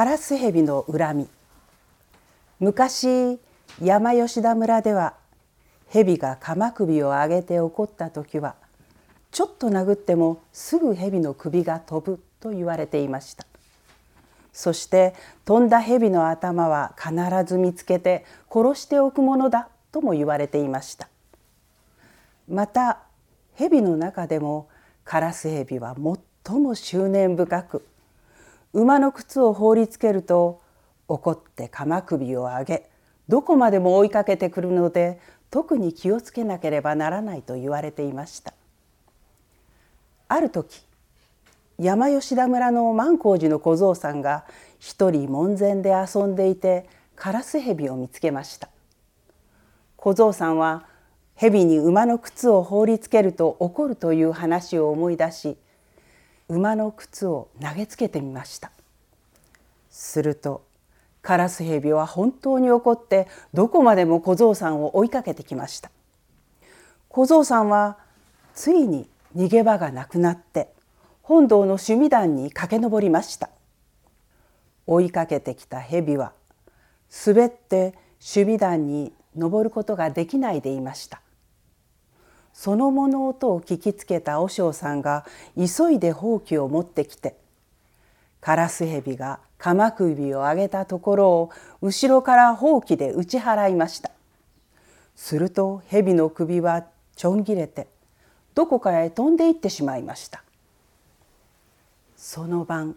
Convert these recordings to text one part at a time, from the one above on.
カラスヘビの恨み。昔山吉田村では蛇が鎌首を上げて怒った時はちょっと殴ってもすぐ蛇の首が飛ぶと言われていました。そして飛んだ蛇の頭は必ず見つけて殺しておくものだとも言われていました。また蛇の中でもカラス蛇は最も執念深く馬の靴を放りつけると怒って鎌首を上げどこまでも追いかけてくるので特に気をつけなければならないと言われていました。ある時山吉田村の万光寺の小僧さんが一人門前で遊んでいてカラスヘビを見つけました。小僧さんは蛇に馬の靴を放りつけると怒るという話を思い出し馬の靴を投げつけてみました。するとカラスヘビは本当に怒ってどこまでも小僧さんを追いかけてきました。小僧さんはついに逃げ場がなくなって本堂の趣味壇に駆け上りました。追いかけてきた蛇は滑って守備団に登ることができないでいました。その物音を聞きつけた和尚さんが急いでほうきを持ってきてカラスヘビが鎌首を上げたところを後ろからほうきで打ち払いました。すると蛇の首はちょん切れてどこかへ飛んでいってしまいました。その晩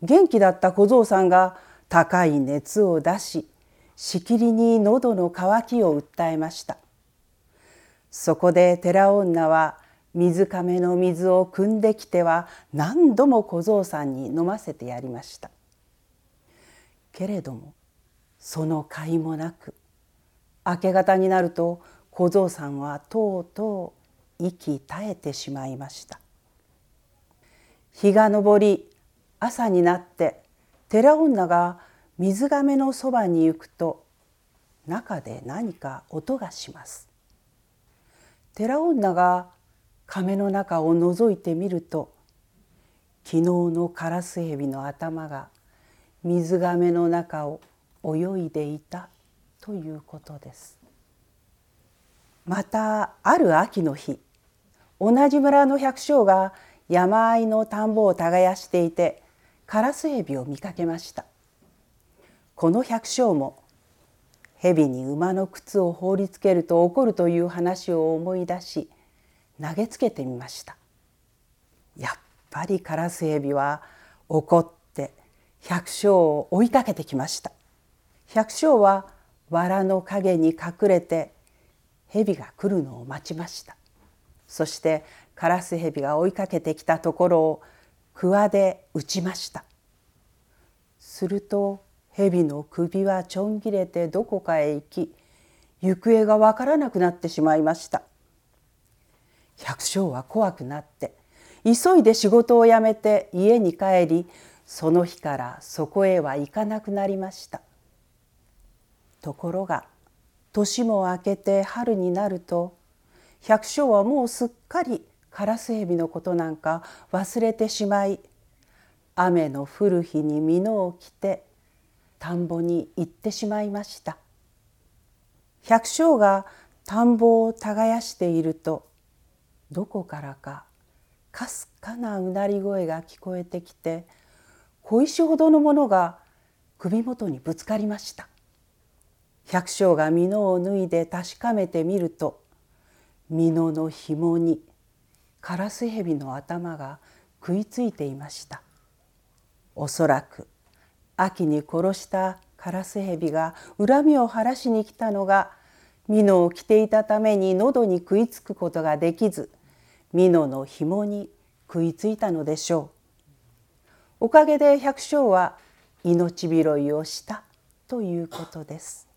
元気だった小僧さんが高い熱を出ししきりに喉の渇きを訴えました。そこで寺女は水亀の水を汲んできては何度も小僧さんに飲ませてやりました。けれどもその甲斐もなく明け方になると小僧さんはとうとう息絶えてしまいました。日が昇り朝になって寺女が水亀のそばに行くと中で何か音がします。寺女が亀の中を覗いてみると昨日のカラスヘビの頭が水亀の中を泳いでいたということです。またある秋の日同じ村の百姓が山あいの田んぼを耕していてカラスヘビを見かけました。この百姓も蛇に馬の靴を放りつけると怒るという話を思い出し投げつけてみました。やっぱりカラスヘビは怒って百姓を追いかけてきました。百姓は藁の陰に隠れて蛇が来るのを待ちました。そしてカラスヘビが追いかけてきたところをくわで打ちました。すると蛇の首はちょん切れてどこかへ行き行方がわからなくなってしまいました。百姓は怖くなって急いで仕事を辞めて家に帰りその日からそこへは行かなくなりました。ところが年も明けて春になると百姓はもうすっかりカラスヘビのことなんか忘れてしまい雨の降る日に蓑を着て田んぼに行ってしまいました。百姓が田んぼを耕しているとどこからかかすかなうなり声が聞こえてきて小石ほどのものが首元にぶつかりました。百姓が蓑を脱いで確かめてみると蓑の紐にカラスヘビの頭が食いついていました。おそらく秋に殺したカラスヘビが恨みを晴らしに来たのが蓑を着ていたために喉に食いつくことができず蓑の紐に食いついたのでしょう。おかげで百姓は命拾いをしたということです。